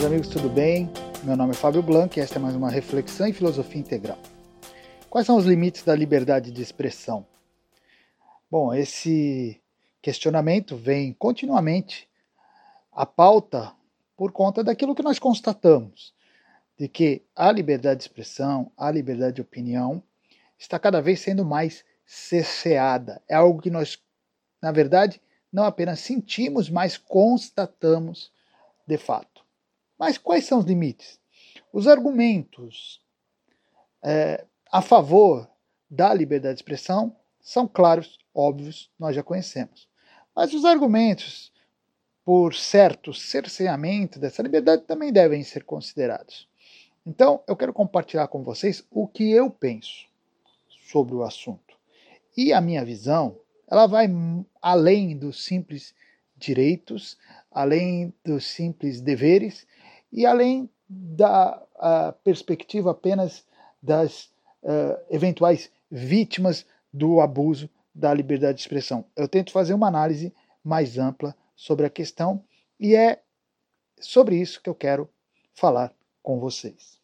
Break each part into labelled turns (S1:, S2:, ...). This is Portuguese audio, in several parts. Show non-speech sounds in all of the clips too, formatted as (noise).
S1: meus amigos, tudo bem? Meu nome é Fábio Blanc e esta é mais uma reflexão em filosofia integral. Quais são os limites da liberdade de expressão? Bom, esse questionamento vem continuamente à pauta por conta daquilo que nós constatamos, de que a liberdade de expressão, a liberdade de opinião está cada vez sendo mais cerceada. É algo que nós, na verdade, não apenas sentimos, mas constatamos de fato. Mas quais são os limites? Os argumentos é, a favor da liberdade de expressão são claros, óbvios, nós já conhecemos. Mas os argumentos por certo cerceamento dessa liberdade também devem ser considerados. Então, eu quero compartilhar com vocês o que eu penso sobre o assunto. E a minha visão, ela vai além dos simples direitos, além dos simples deveres e além da perspectiva apenas das uh, eventuais vítimas do abuso da liberdade de expressão. Eu tento fazer uma análise mais ampla sobre a questão e é sobre isso que eu quero falar com vocês.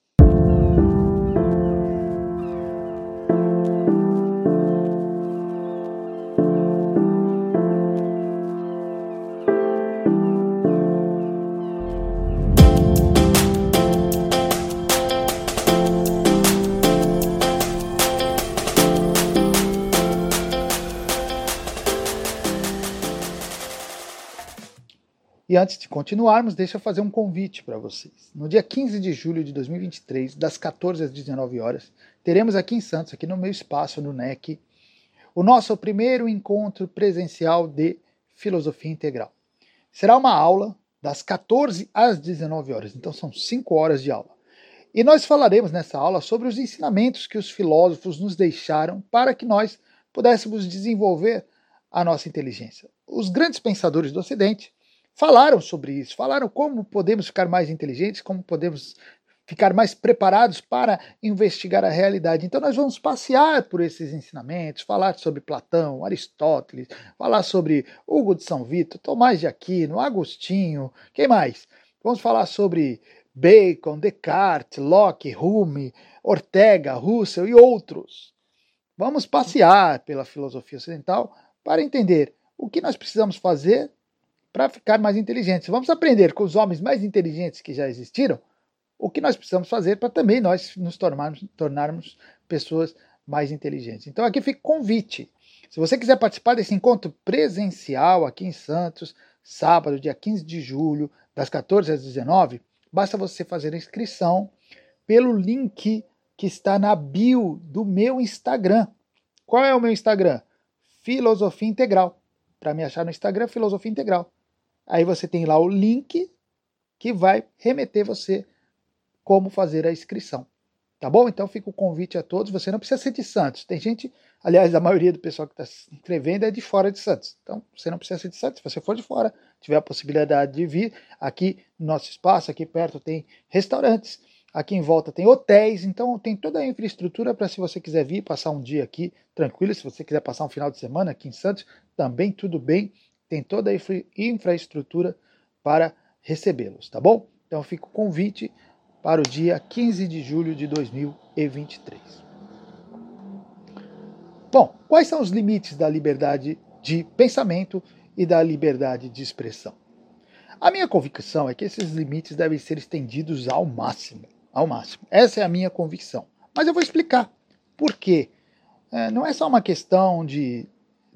S1: E antes de continuarmos, deixa eu fazer um convite para vocês. No dia 15 de julho de 2023, das 14 às 19 horas, teremos aqui em Santos, aqui no meu espaço, no NEC, o nosso primeiro encontro presencial de filosofia integral. Será uma aula das 14 às 19 horas, então são 5 horas de aula. E nós falaremos nessa aula sobre os ensinamentos que os filósofos nos deixaram para que nós pudéssemos desenvolver a nossa inteligência. Os grandes pensadores do Ocidente falaram sobre isso, falaram como podemos ficar mais inteligentes, como podemos ficar mais preparados para investigar a realidade. Então nós vamos passear por esses ensinamentos, falar sobre Platão, Aristóteles, falar sobre Hugo de São Vito, Tomás de Aquino, Agostinho, quem mais? Vamos falar sobre Bacon, Descartes, Locke, Hume, Ortega, Russell e outros. Vamos passear pela filosofia ocidental para entender o que nós precisamos fazer para ficar mais inteligentes. Vamos aprender com os homens mais inteligentes que já existiram o que nós precisamos fazer para também nós nos tornarmos, tornarmos pessoas mais inteligentes. Então aqui fica convite. Se você quiser participar desse encontro presencial aqui em Santos, sábado, dia 15 de julho, das 14 às 19, basta você fazer a inscrição pelo link que está na bio do meu Instagram. Qual é o meu Instagram? Filosofia Integral. Para me achar no Instagram, Filosofia Integral. Aí você tem lá o link que vai remeter você como fazer a inscrição. Tá bom? Então fica o convite a todos. Você não precisa ser de Santos. Tem gente, aliás, a maioria do pessoal que está se inscrevendo é de fora de Santos. Então você não precisa ser de Santos. Se você for de fora, tiver a possibilidade de vir aqui no nosso espaço, aqui perto tem restaurantes, aqui em volta tem hotéis. Então tem toda a infraestrutura para se você quiser vir passar um dia aqui tranquilo. Se você quiser passar um final de semana aqui em Santos, também tudo bem tem toda a infraestrutura para recebê-los, tá bom? Então fica o convite para o dia 15 de julho de 2023. Bom, quais são os limites da liberdade de pensamento e da liberdade de expressão? A minha convicção é que esses limites devem ser estendidos ao máximo, ao máximo. Essa é a minha convicção. Mas eu vou explicar por quê. É, não é só uma questão de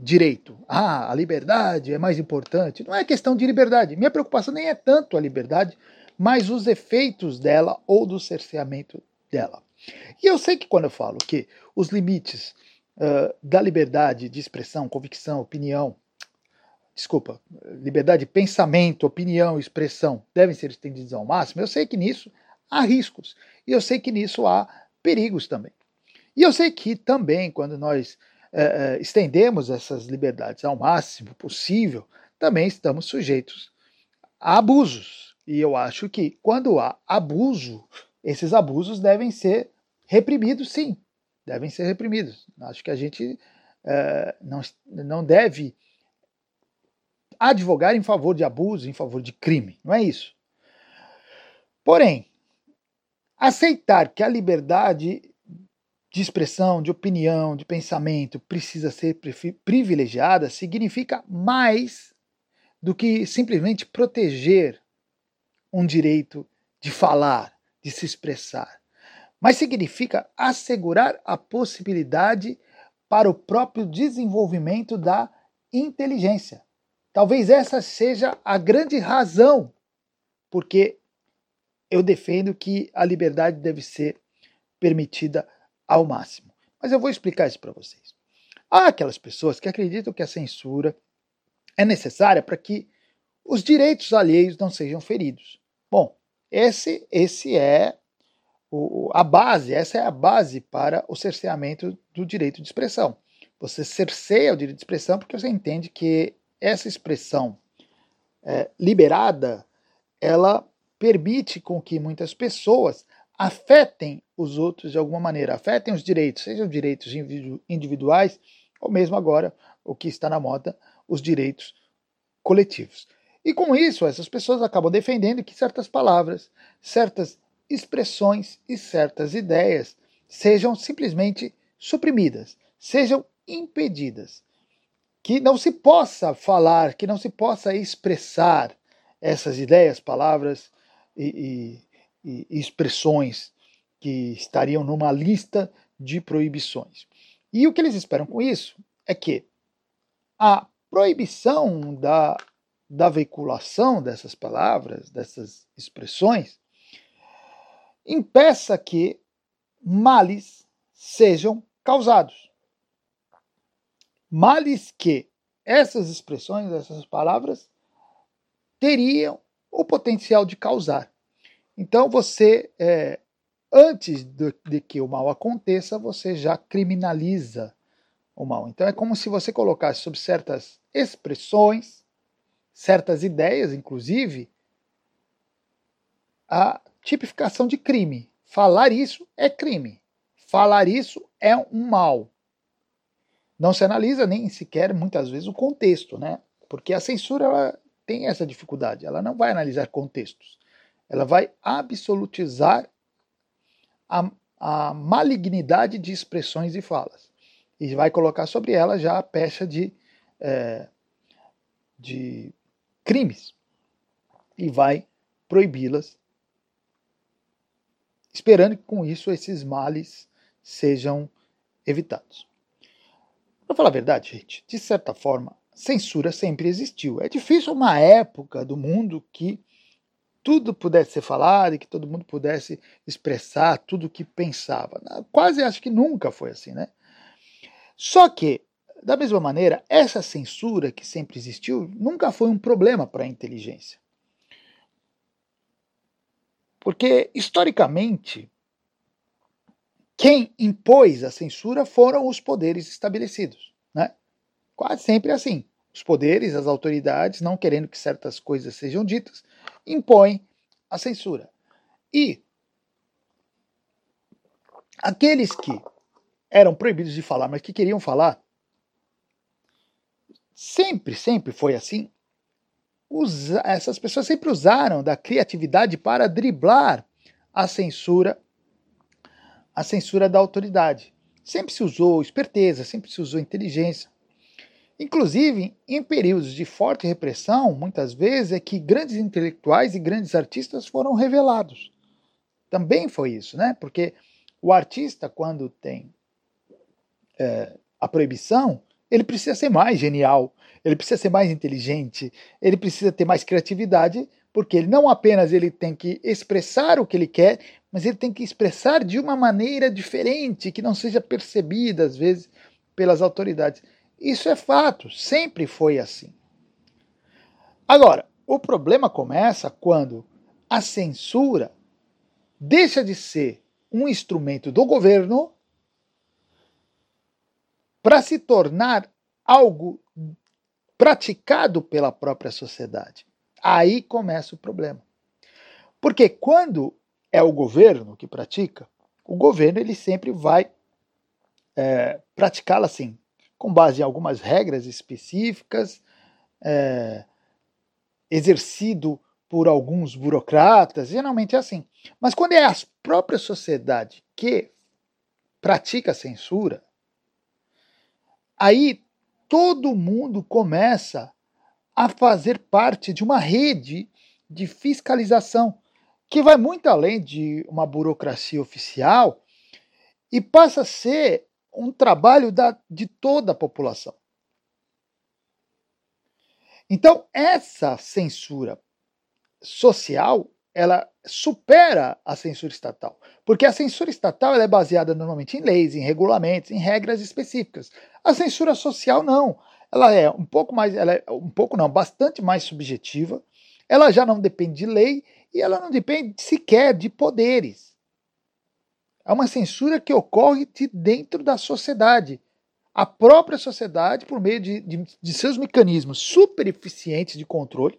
S1: direito. Ah, a liberdade é mais importante. Não é questão de liberdade. Minha preocupação nem é tanto a liberdade, mas os efeitos dela ou do cerceamento dela. E eu sei que quando eu falo que os limites uh, da liberdade de expressão, convicção, opinião, desculpa, liberdade de pensamento, opinião, expressão devem ser estendidos ao máximo, eu sei que nisso há riscos. E eu sei que nisso há perigos também. E eu sei que também, quando nós é, estendemos essas liberdades ao máximo possível, também estamos sujeitos a abusos. E eu acho que quando há abuso, esses abusos devem ser reprimidos, sim, devem ser reprimidos. Acho que a gente é, não, não deve advogar em favor de abuso, em favor de crime, não é isso. Porém, aceitar que a liberdade de expressão, de opinião, de pensamento precisa ser privilegiada significa mais do que simplesmente proteger um direito de falar, de se expressar, mas significa assegurar a possibilidade para o próprio desenvolvimento da inteligência. Talvez essa seja a grande razão porque eu defendo que a liberdade deve ser permitida ao máximo. Mas eu vou explicar isso para vocês. Há aquelas pessoas que acreditam que a censura é necessária para que os direitos alheios não sejam feridos. Bom, esse, esse é o, a base, essa é a base para o cerceamento do direito de expressão. Você cerceia o direito de expressão porque você entende que essa expressão é, liberada, ela permite com que muitas pessoas afetem os outros de alguma maneira, afetem os direitos, sejam direitos individuais ou mesmo agora o que está na moda, os direitos coletivos. E com isso, essas pessoas acabam defendendo que certas palavras, certas expressões e certas ideias sejam simplesmente suprimidas, sejam impedidas, que não se possa falar, que não se possa expressar essas ideias, palavras e, e, expressões que estariam numa lista de proibições. E o que eles esperam com isso é que a proibição da, da veiculação dessas palavras, dessas expressões, impeça que males sejam causados. Males que essas expressões, essas palavras, teriam o potencial de causar. Então você, é, antes de, que o mal aconteça, você já criminaliza o mal. Então é como se você colocasse sobre certas expressões, certas ideias, inclusive, a tipificação de crime. Falar isso é crime. Falar isso é um mal. Não se analisa nem sequer muitas vezes o contexto, né? Porque a censura ela tem essa dificuldade. Ela não vai analisar contextos. Ela vai absolutizar a, a malignidade de expressões e falas e vai colocar sobre ela já a pecha de, é, de crimes e vai proibi-las, esperando que com isso esses males sejam evitados. Para falar a verdade, gente, de certa forma, censura sempre existiu. É difícil uma época do mundo que tudo pudesse ser falado e que todo mundo pudesse expressar tudo o que pensava. Quase acho que nunca foi assim, né? Só que, da mesma maneira, essa censura que sempre existiu nunca foi um problema para a inteligência. Porque, historicamente, quem impôs a censura foram os poderes estabelecidos. Né? Quase sempre assim. Os poderes, as autoridades, não querendo que certas coisas sejam ditas, impõem a censura. E aqueles que eram proibidos de falar, mas que queriam falar, sempre, sempre foi assim. Usa, essas pessoas sempre usaram da criatividade para driblar a censura, a censura da autoridade. Sempre se usou esperteza, sempre se usou inteligência. Inclusive, em períodos de forte repressão, muitas vezes é que grandes intelectuais e grandes artistas foram revelados. Também foi isso, né? Porque o artista, quando tem é, a proibição, ele precisa ser mais genial, ele precisa ser mais inteligente, ele precisa ter mais criatividade, porque ele não apenas ele tem que expressar o que ele quer, mas ele tem que expressar de uma maneira diferente, que não seja percebida às vezes pelas autoridades. Isso é fato, sempre foi assim. Agora, o problema começa quando a censura deixa de ser um instrumento do governo para se tornar algo praticado pela própria sociedade. Aí começa o problema. Porque quando é o governo que pratica, o governo ele sempre vai é, praticá-la assim, com base em algumas regras específicas, é, exercido por alguns burocratas, geralmente é assim. Mas quando é a própria sociedade que pratica censura, aí todo mundo começa a fazer parte de uma rede de fiscalização que vai muito além de uma burocracia oficial e passa a ser um trabalho da, de toda a população. Então, essa censura social, ela supera a censura estatal, porque a censura estatal é baseada normalmente em leis, em regulamentos, em regras específicas. A censura social não, ela é um pouco mais, ela é um pouco não, bastante mais subjetiva. Ela já não depende de lei e ela não depende sequer de poderes. É uma censura que ocorre de dentro da sociedade. A própria sociedade, por meio de, de, de seus mecanismos super eficientes de controle,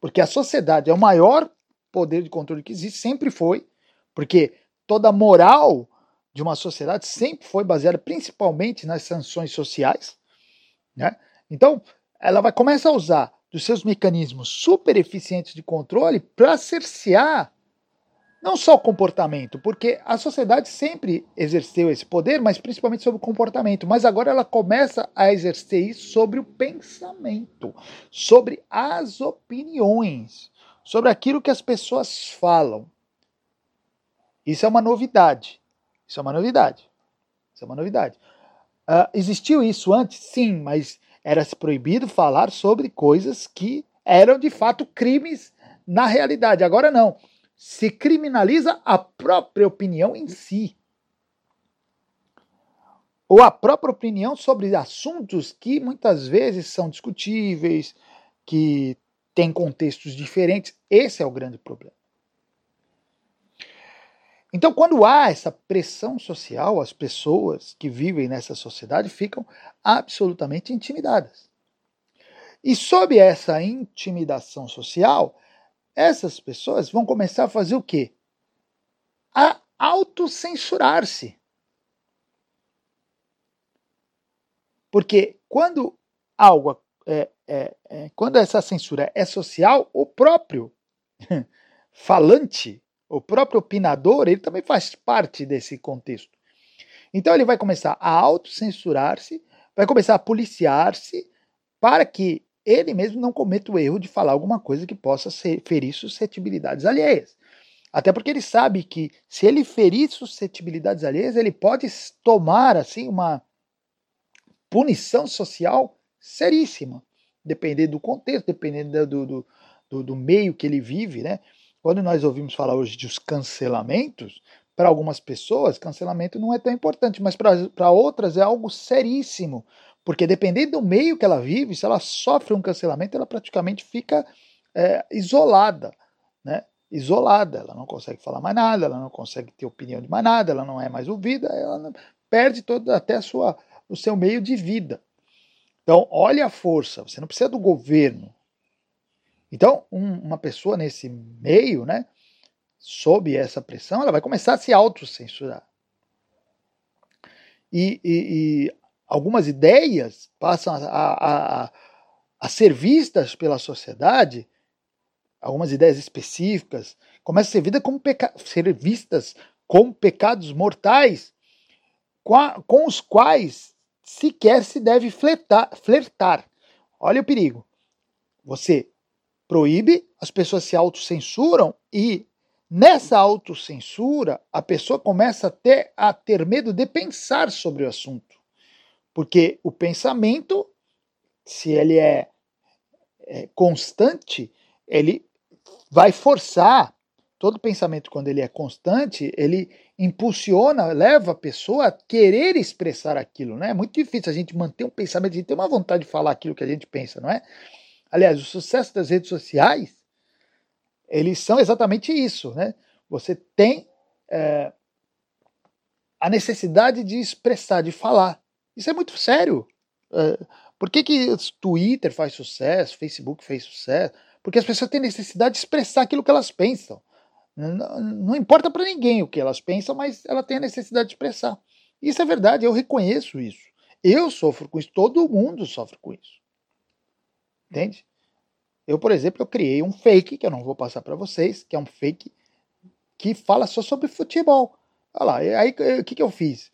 S1: porque a sociedade é o maior poder de controle que existe, sempre foi, porque toda a moral de uma sociedade sempre foi baseada principalmente nas sanções sociais. Né? Então, ela vai começar a usar dos seus mecanismos super eficientes de controle para cercear não só o comportamento, porque a sociedade sempre exerceu esse poder, mas principalmente sobre o comportamento. Mas agora ela começa a exercer isso sobre o pensamento, sobre as opiniões, sobre aquilo que as pessoas falam. Isso é uma novidade. Isso é uma novidade. Isso é uma novidade. Uh, existiu isso antes? Sim, mas era proibido falar sobre coisas que eram de fato crimes na realidade. Agora não se criminaliza a própria opinião em si. Ou a própria opinião sobre assuntos que muitas vezes são discutíveis, que têm contextos diferentes. Esse é o grande problema. Então, quando há essa pressão social, as pessoas que vivem nessa sociedade ficam absolutamente intimidadas. E sob essa intimidação social, essas pessoas vão começar a fazer o quê? A autocensurar-se. Porque quando algo é, é, é, quando essa censura é social, o próprio (laughs) falante, o próprio opinador, ele também faz parte desse contexto. Então ele vai começar a autocensurar-se, vai começar a policiar-se para que ele mesmo não cometa o erro de falar alguma coisa que possa ser, ferir suscetibilidades alheias. Até porque ele sabe que se ele ferir suscetibilidades alheias, ele pode tomar assim uma punição social seríssima, dependendo do contexto, dependendo do, do, do, do meio que ele vive, né? Quando nós ouvimos falar hoje dos cancelamentos, para algumas pessoas, cancelamento não é tão importante, mas para outras é algo seríssimo, porque dependendo do meio que ela vive, se ela sofre um cancelamento, ela praticamente fica é, isolada, né? Isolada, ela não consegue falar mais nada, ela não consegue ter opinião de mais nada, ela não é mais ouvida, ela perde todo até sua, o seu meio de vida. Então, olha a força, você não precisa do governo. Então, um, uma pessoa nesse meio, né, sob essa pressão, ela vai começar a se autocensurar. E, e, e algumas ideias passam a, a, a, a ser vistas pela sociedade, algumas ideias específicas, começam a ser, vida como peca ser vistas como pecados mortais, com, a, com os quais sequer se deve flertar, flertar. Olha o perigo. Você proíbe, as pessoas se autocensuram e nessa autocensura a pessoa começa até a ter medo de pensar sobre o assunto. Porque o pensamento, se ele é, é constante, ele vai forçar. Todo pensamento, quando ele é constante, ele impulsiona, leva a pessoa a querer expressar aquilo. Né? É muito difícil a gente manter um pensamento, a gente tem uma vontade de falar aquilo que a gente pensa, não é? Aliás, o sucesso das redes sociais, eles são exatamente isso. Né? Você tem é, a necessidade de expressar, de falar. Isso é muito sério. É, por que, que Twitter faz sucesso, Facebook fez sucesso? Porque as pessoas têm necessidade de expressar aquilo que elas pensam. Não, não importa para ninguém o que elas pensam, mas ela tem a necessidade de expressar. Isso é verdade, eu reconheço isso. Eu sofro com isso, todo mundo sofre com isso. Entende? Eu, por exemplo, eu criei um fake, que eu não vou passar para vocês, que é um fake que fala só sobre futebol. Olha lá, aí o que, que eu fiz?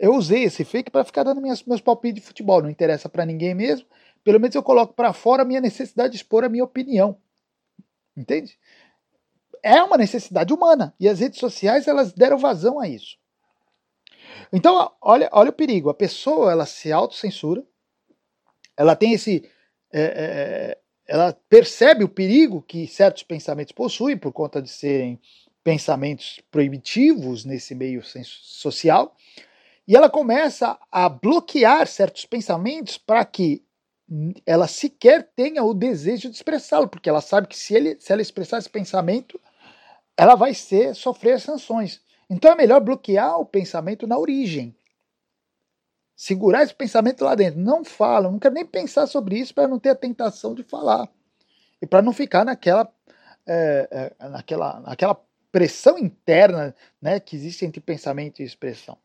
S1: Eu usei esse fake para ficar dando minhas, meus palpites de futebol, não interessa para ninguém mesmo. Pelo menos eu coloco para fora a minha necessidade de expor a minha opinião. Entende? É uma necessidade humana e as redes sociais elas deram vazão a isso. Então, olha, olha o perigo. A pessoa ela se autocensura, ela tem esse. É, é, ela percebe o perigo que certos pensamentos possuem por conta de serem pensamentos proibitivos nesse meio social, e ela começa a bloquear certos pensamentos para que ela sequer tenha o desejo de expressá-lo, porque ela sabe que se, ele, se ela expressar esse pensamento, ela vai ser sofrer sanções. Então é melhor bloquear o pensamento na origem. Segurar esse pensamento lá dentro. Não fala, não quero nem pensar sobre isso para não ter a tentação de falar. E para não ficar naquela, é, é, naquela, naquela pressão interna né, que existe entre pensamento e expressão.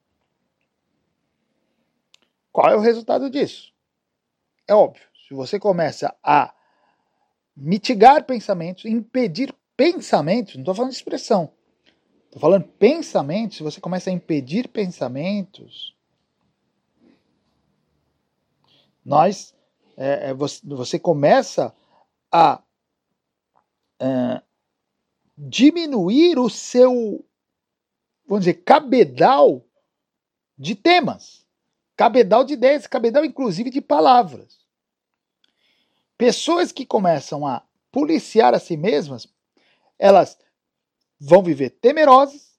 S1: Qual é o resultado disso? É óbvio, se você começa a mitigar pensamentos, impedir pensamentos, não estou falando de expressão, estou falando pensamentos, se você começa a impedir pensamentos, nós, é, é você, você, começa a é, diminuir o seu, vamos dizer, cabedal de temas. Cabedal de ideias, cabedal inclusive de palavras. Pessoas que começam a policiar a si mesmas, elas vão viver temerosas,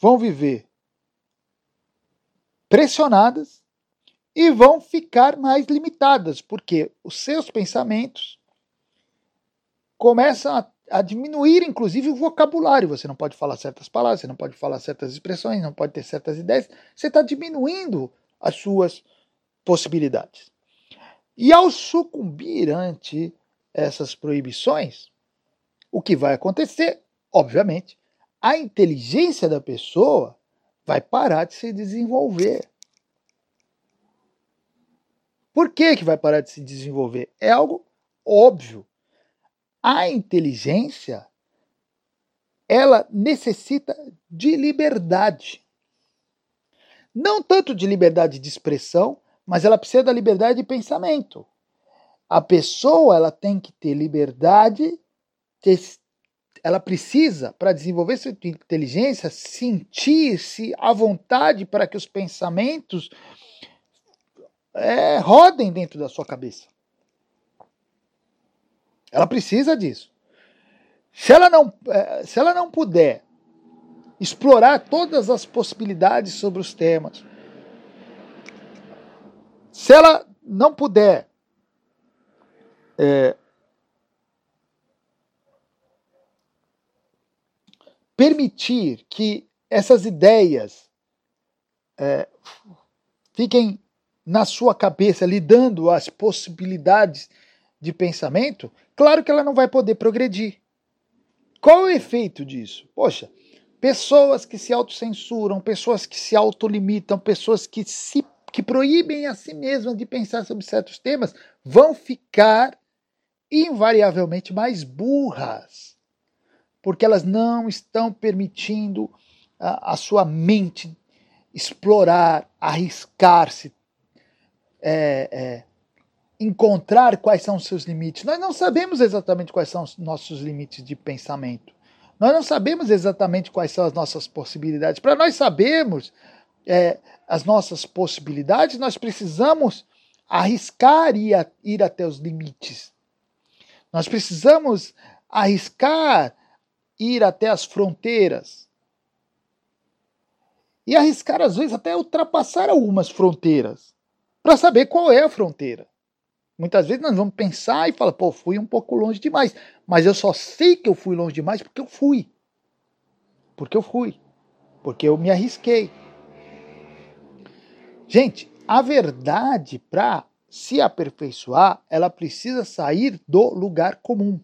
S1: vão viver pressionadas e vão ficar mais limitadas, porque os seus pensamentos começam a a diminuir, inclusive, o vocabulário. Você não pode falar certas palavras, você não pode falar certas expressões, não pode ter certas ideias. Você está diminuindo as suas possibilidades. E ao sucumbir ante essas proibições, o que vai acontecer? Obviamente, a inteligência da pessoa vai parar de se desenvolver. Por que, que vai parar de se desenvolver? É algo óbvio. A inteligência ela necessita de liberdade. Não tanto de liberdade de expressão, mas ela precisa da liberdade de pensamento. A pessoa ela tem que ter liberdade, ela precisa, para desenvolver sua inteligência, sentir-se à vontade para que os pensamentos é, rodem dentro da sua cabeça. Ela precisa disso. Se ela não, eh, se ela não puder explorar todas as possibilidades sobre os temas, se ela não puder é, permitir que essas ideias é, fiquem na sua cabeça, lhe dando as possibilidades de pensamento, claro que ela não vai poder progredir. Qual o efeito disso? Poxa, pessoas que se autocensuram, pessoas que se autolimitam, pessoas que se que proíbem a si mesmas de pensar sobre certos temas, vão ficar invariavelmente mais burras, porque elas não estão permitindo a, a sua mente explorar, arriscar-se, é, é, encontrar quais são os seus limites. Nós não sabemos exatamente quais são os nossos limites de pensamento. Nós não sabemos exatamente quais são as nossas possibilidades. Para nós sabermos é, as nossas possibilidades, nós precisamos arriscar e ir, ir até os limites. Nós precisamos arriscar ir até as fronteiras. E arriscar, às vezes, até ultrapassar algumas fronteiras, para saber qual é a fronteira. Muitas vezes nós vamos pensar e falar, pô, fui um pouco longe demais. Mas eu só sei que eu fui longe demais porque eu fui. Porque eu fui. Porque eu me arrisquei. Gente, a verdade, para se aperfeiçoar, ela precisa sair do lugar comum.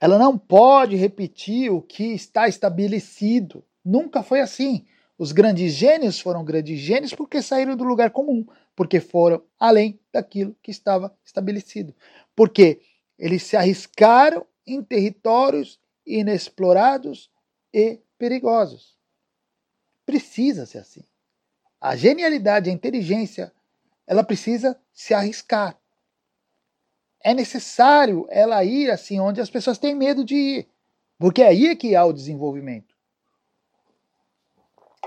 S1: Ela não pode repetir o que está estabelecido. Nunca foi assim. Os grandes gênios foram grandes gênios porque saíram do lugar comum, porque foram além daquilo que estava estabelecido. Porque eles se arriscaram em territórios inexplorados e perigosos. Precisa ser assim. A genialidade, a inteligência, ela precisa se arriscar. É necessário ela ir assim onde as pessoas têm medo de ir, porque é aí que há o desenvolvimento.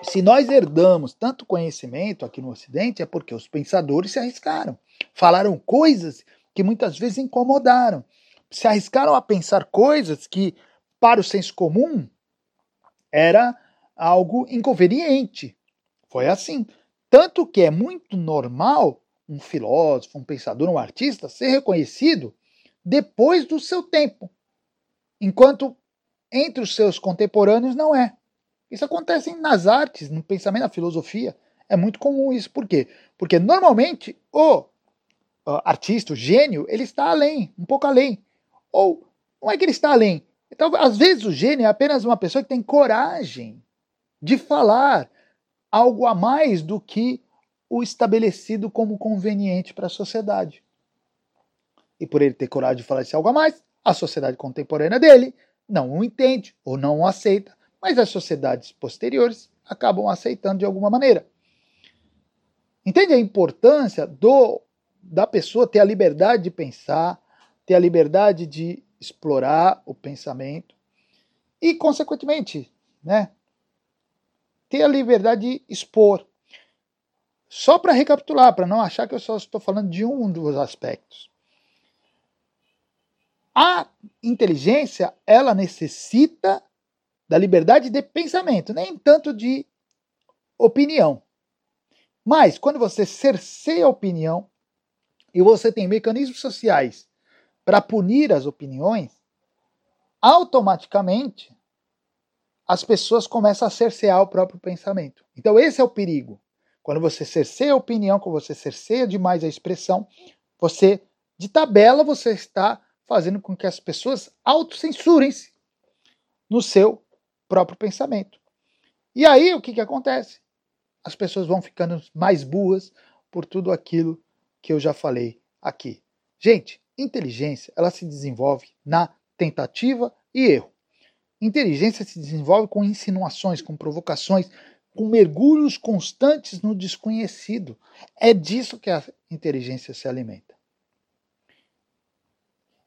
S1: Se nós herdamos tanto conhecimento aqui no Ocidente, é porque os pensadores se arriscaram. Falaram coisas que muitas vezes incomodaram. Se arriscaram a pensar coisas que, para o senso comum, era algo inconveniente. Foi assim. Tanto que é muito normal um filósofo, um pensador, um artista ser reconhecido depois do seu tempo, enquanto entre os seus contemporâneos não é. Isso acontece nas artes, no pensamento, na filosofia. É muito comum isso. Por quê? Porque normalmente o artista, o gênio, ele está além, um pouco além. Ou não é que ele está além. Então, às vezes o gênio é apenas uma pessoa que tem coragem de falar algo a mais do que o estabelecido como conveniente para a sociedade. E por ele ter coragem de falar esse algo a mais, a sociedade contemporânea dele não o entende ou não o aceita, mas as sociedades posteriores acabam aceitando de alguma maneira. Entende a importância do da pessoa ter a liberdade de pensar, ter a liberdade de explorar o pensamento e, consequentemente, né, ter a liberdade de expor. Só para recapitular, para não achar que eu só estou falando de um dos aspectos. A inteligência, ela necessita da liberdade de pensamento, nem tanto de opinião. Mas quando você cerceia a opinião e você tem mecanismos sociais para punir as opiniões, automaticamente as pessoas começam a cercear o próprio pensamento. Então, esse é o perigo. Quando você cerceia a opinião, quando você cerceia demais a expressão, você, de tabela, você está fazendo com que as pessoas autocensurem-se no seu próprio pensamento. E aí, o que, que acontece? As pessoas vão ficando mais burras por tudo aquilo que eu já falei aqui. Gente, inteligência, ela se desenvolve na tentativa e erro. Inteligência se desenvolve com insinuações, com provocações, com mergulhos constantes no desconhecido. É disso que a inteligência se alimenta.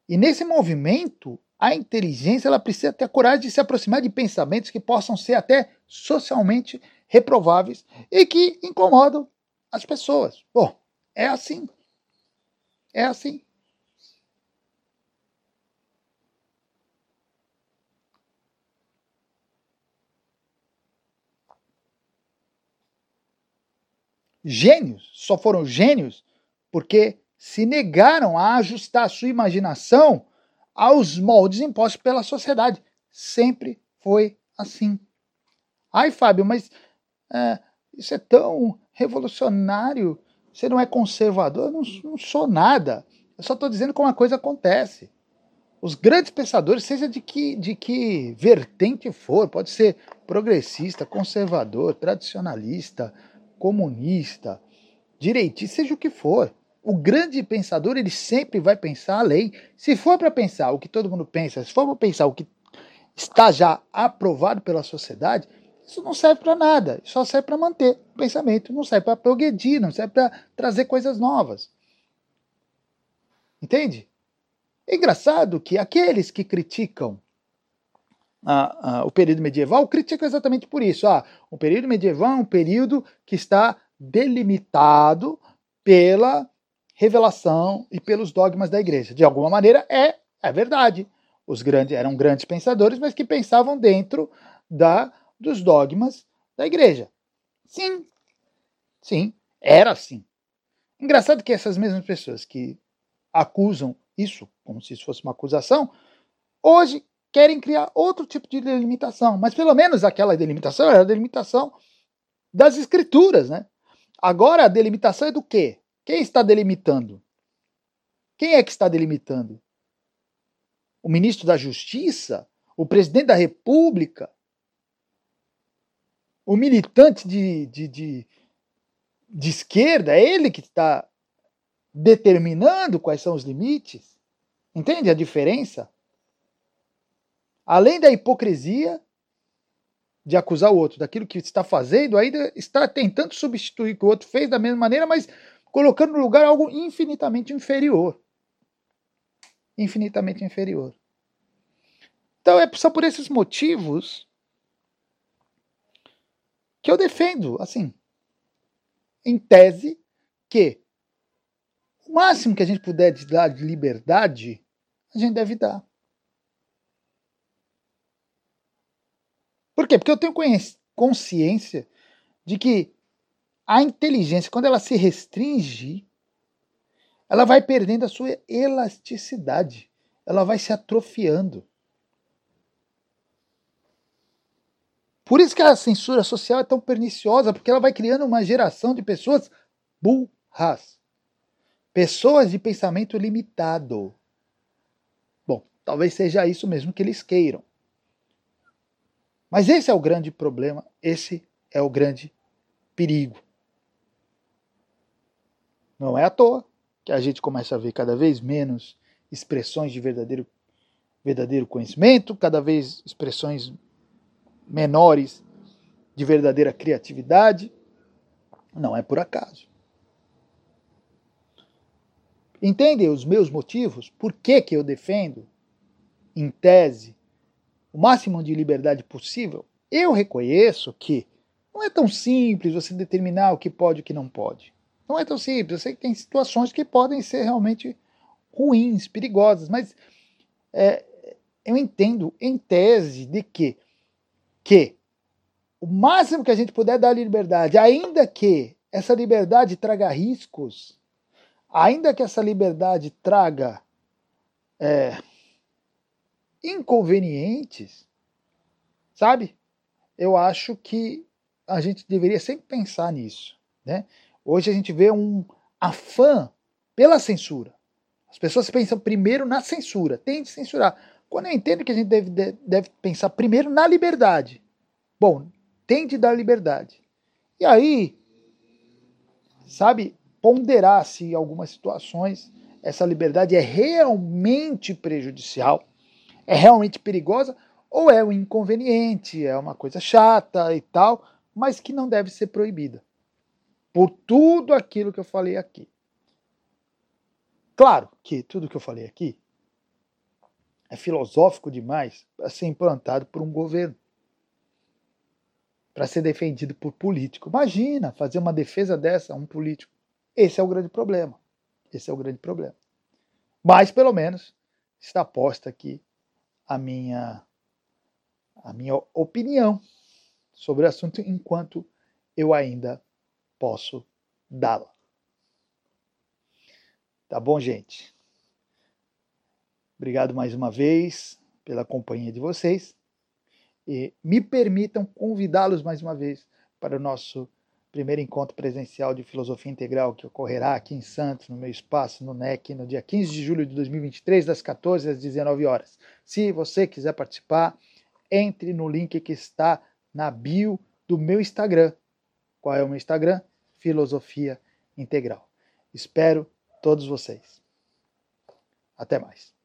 S1: E nesse movimento, a inteligência ela precisa ter a coragem de se aproximar de pensamentos que possam ser até socialmente reprováveis e que incomodam as pessoas. Bom, é assim. É assim. gênios, só foram gênios porque se negaram a ajustar a sua imaginação aos moldes impostos pela sociedade. Sempre foi assim. Ai, Fábio, mas é, isso é tão revolucionário. Você não é conservador? Eu não, não sou nada. Eu só estou dizendo como a coisa acontece. Os grandes pensadores, seja de que, de que vertente for, pode ser progressista, conservador, tradicionalista, comunista, direitista, seja o que for. O grande pensador, ele sempre vai pensar além. Se for para pensar o que todo mundo pensa, se for para pensar o que está já aprovado pela sociedade, isso não serve para nada. Só serve para manter o pensamento, não serve para progredir, não serve para trazer coisas novas. Entende? É engraçado que aqueles que criticam o período medieval critica exatamente por isso. Ah, o período medieval é um período que está delimitado pela revelação e pelos dogmas da igreja. De alguma maneira, é, é verdade. Os grandes eram grandes pensadores, mas que pensavam dentro da, dos dogmas da igreja. Sim, sim, era assim. Engraçado que essas mesmas pessoas que acusam isso como se isso fosse uma acusação, hoje querem criar outro tipo de delimitação, mas pelo menos aquela delimitação era a delimitação das escrituras, né? Agora a delimitação é do quê? Quem está delimitando? Quem é que está delimitando? O ministro da Justiça? O presidente da República? o militante de, de, de, de esquerda, é ele que está determinando quais são os limites. Entende a diferença? Além da hipocrisia de acusar o outro daquilo que está fazendo, ainda está tentando substituir o que o outro fez da mesma maneira, mas colocando no lugar algo infinitamente inferior. Infinitamente inferior. Então é só por esses motivos que eu defendo, assim, em tese, que o máximo que a gente puder dar de liberdade, a gente deve dar. Por quê? Porque eu tenho consciência de que a inteligência, quando ela se restringe, ela vai perdendo a sua elasticidade, ela vai se atrofiando. Por isso que a censura social é tão perniciosa, porque ela vai criando uma geração de pessoas burras. Pessoas de pensamento limitado. Bom, talvez seja isso mesmo que eles queiram. Mas esse é o grande problema, esse é o grande perigo. Não é à toa que a gente começa a ver cada vez menos expressões de verdadeiro, verdadeiro conhecimento, cada vez expressões menores de verdadeira criatividade. Não é por acaso. Entendem os meus motivos? Por que, que eu defendo, em tese, o máximo de liberdade possível, eu reconheço que não é tão simples você determinar o que pode e o que não pode. Não é tão simples. Eu sei que tem situações que podem ser realmente ruins, perigosas, mas é, eu entendo em tese de que, que o máximo que a gente puder dar liberdade, ainda que essa liberdade traga riscos, ainda que essa liberdade traga é, inconvenientes, sabe? Eu acho que a gente deveria sempre pensar nisso, né? Hoje a gente vê um afã pela censura. As pessoas pensam primeiro na censura, tem de censurar. Quando eu entendo que a gente deve, deve pensar primeiro na liberdade. Bom, tem de dar liberdade. E aí, sabe, ponderar se em algumas situações essa liberdade é realmente prejudicial é realmente perigosa ou é um inconveniente, é uma coisa chata e tal, mas que não deve ser proibida. Por tudo aquilo que eu falei aqui. Claro que tudo que eu falei aqui é filosófico demais para ser implantado por um governo, para ser defendido por político. Imagina fazer uma defesa dessa a um político. Esse é o grande problema. Esse é o grande problema. Mas, pelo menos, está posta aqui a minha, a minha opinião sobre o assunto enquanto eu ainda posso dá-la. Tá bom, gente? Obrigado mais uma vez pela companhia de vocês. E me permitam convidá-los mais uma vez para o nosso primeiro encontro presencial de filosofia integral que ocorrerá aqui em Santos, no meu espaço, no NEC, no dia 15 de julho de 2023, das 14 às 19 horas. Se você quiser participar, entre no link que está na bio do meu Instagram. Qual é o meu Instagram? Filosofia Integral. Espero todos vocês. Até mais.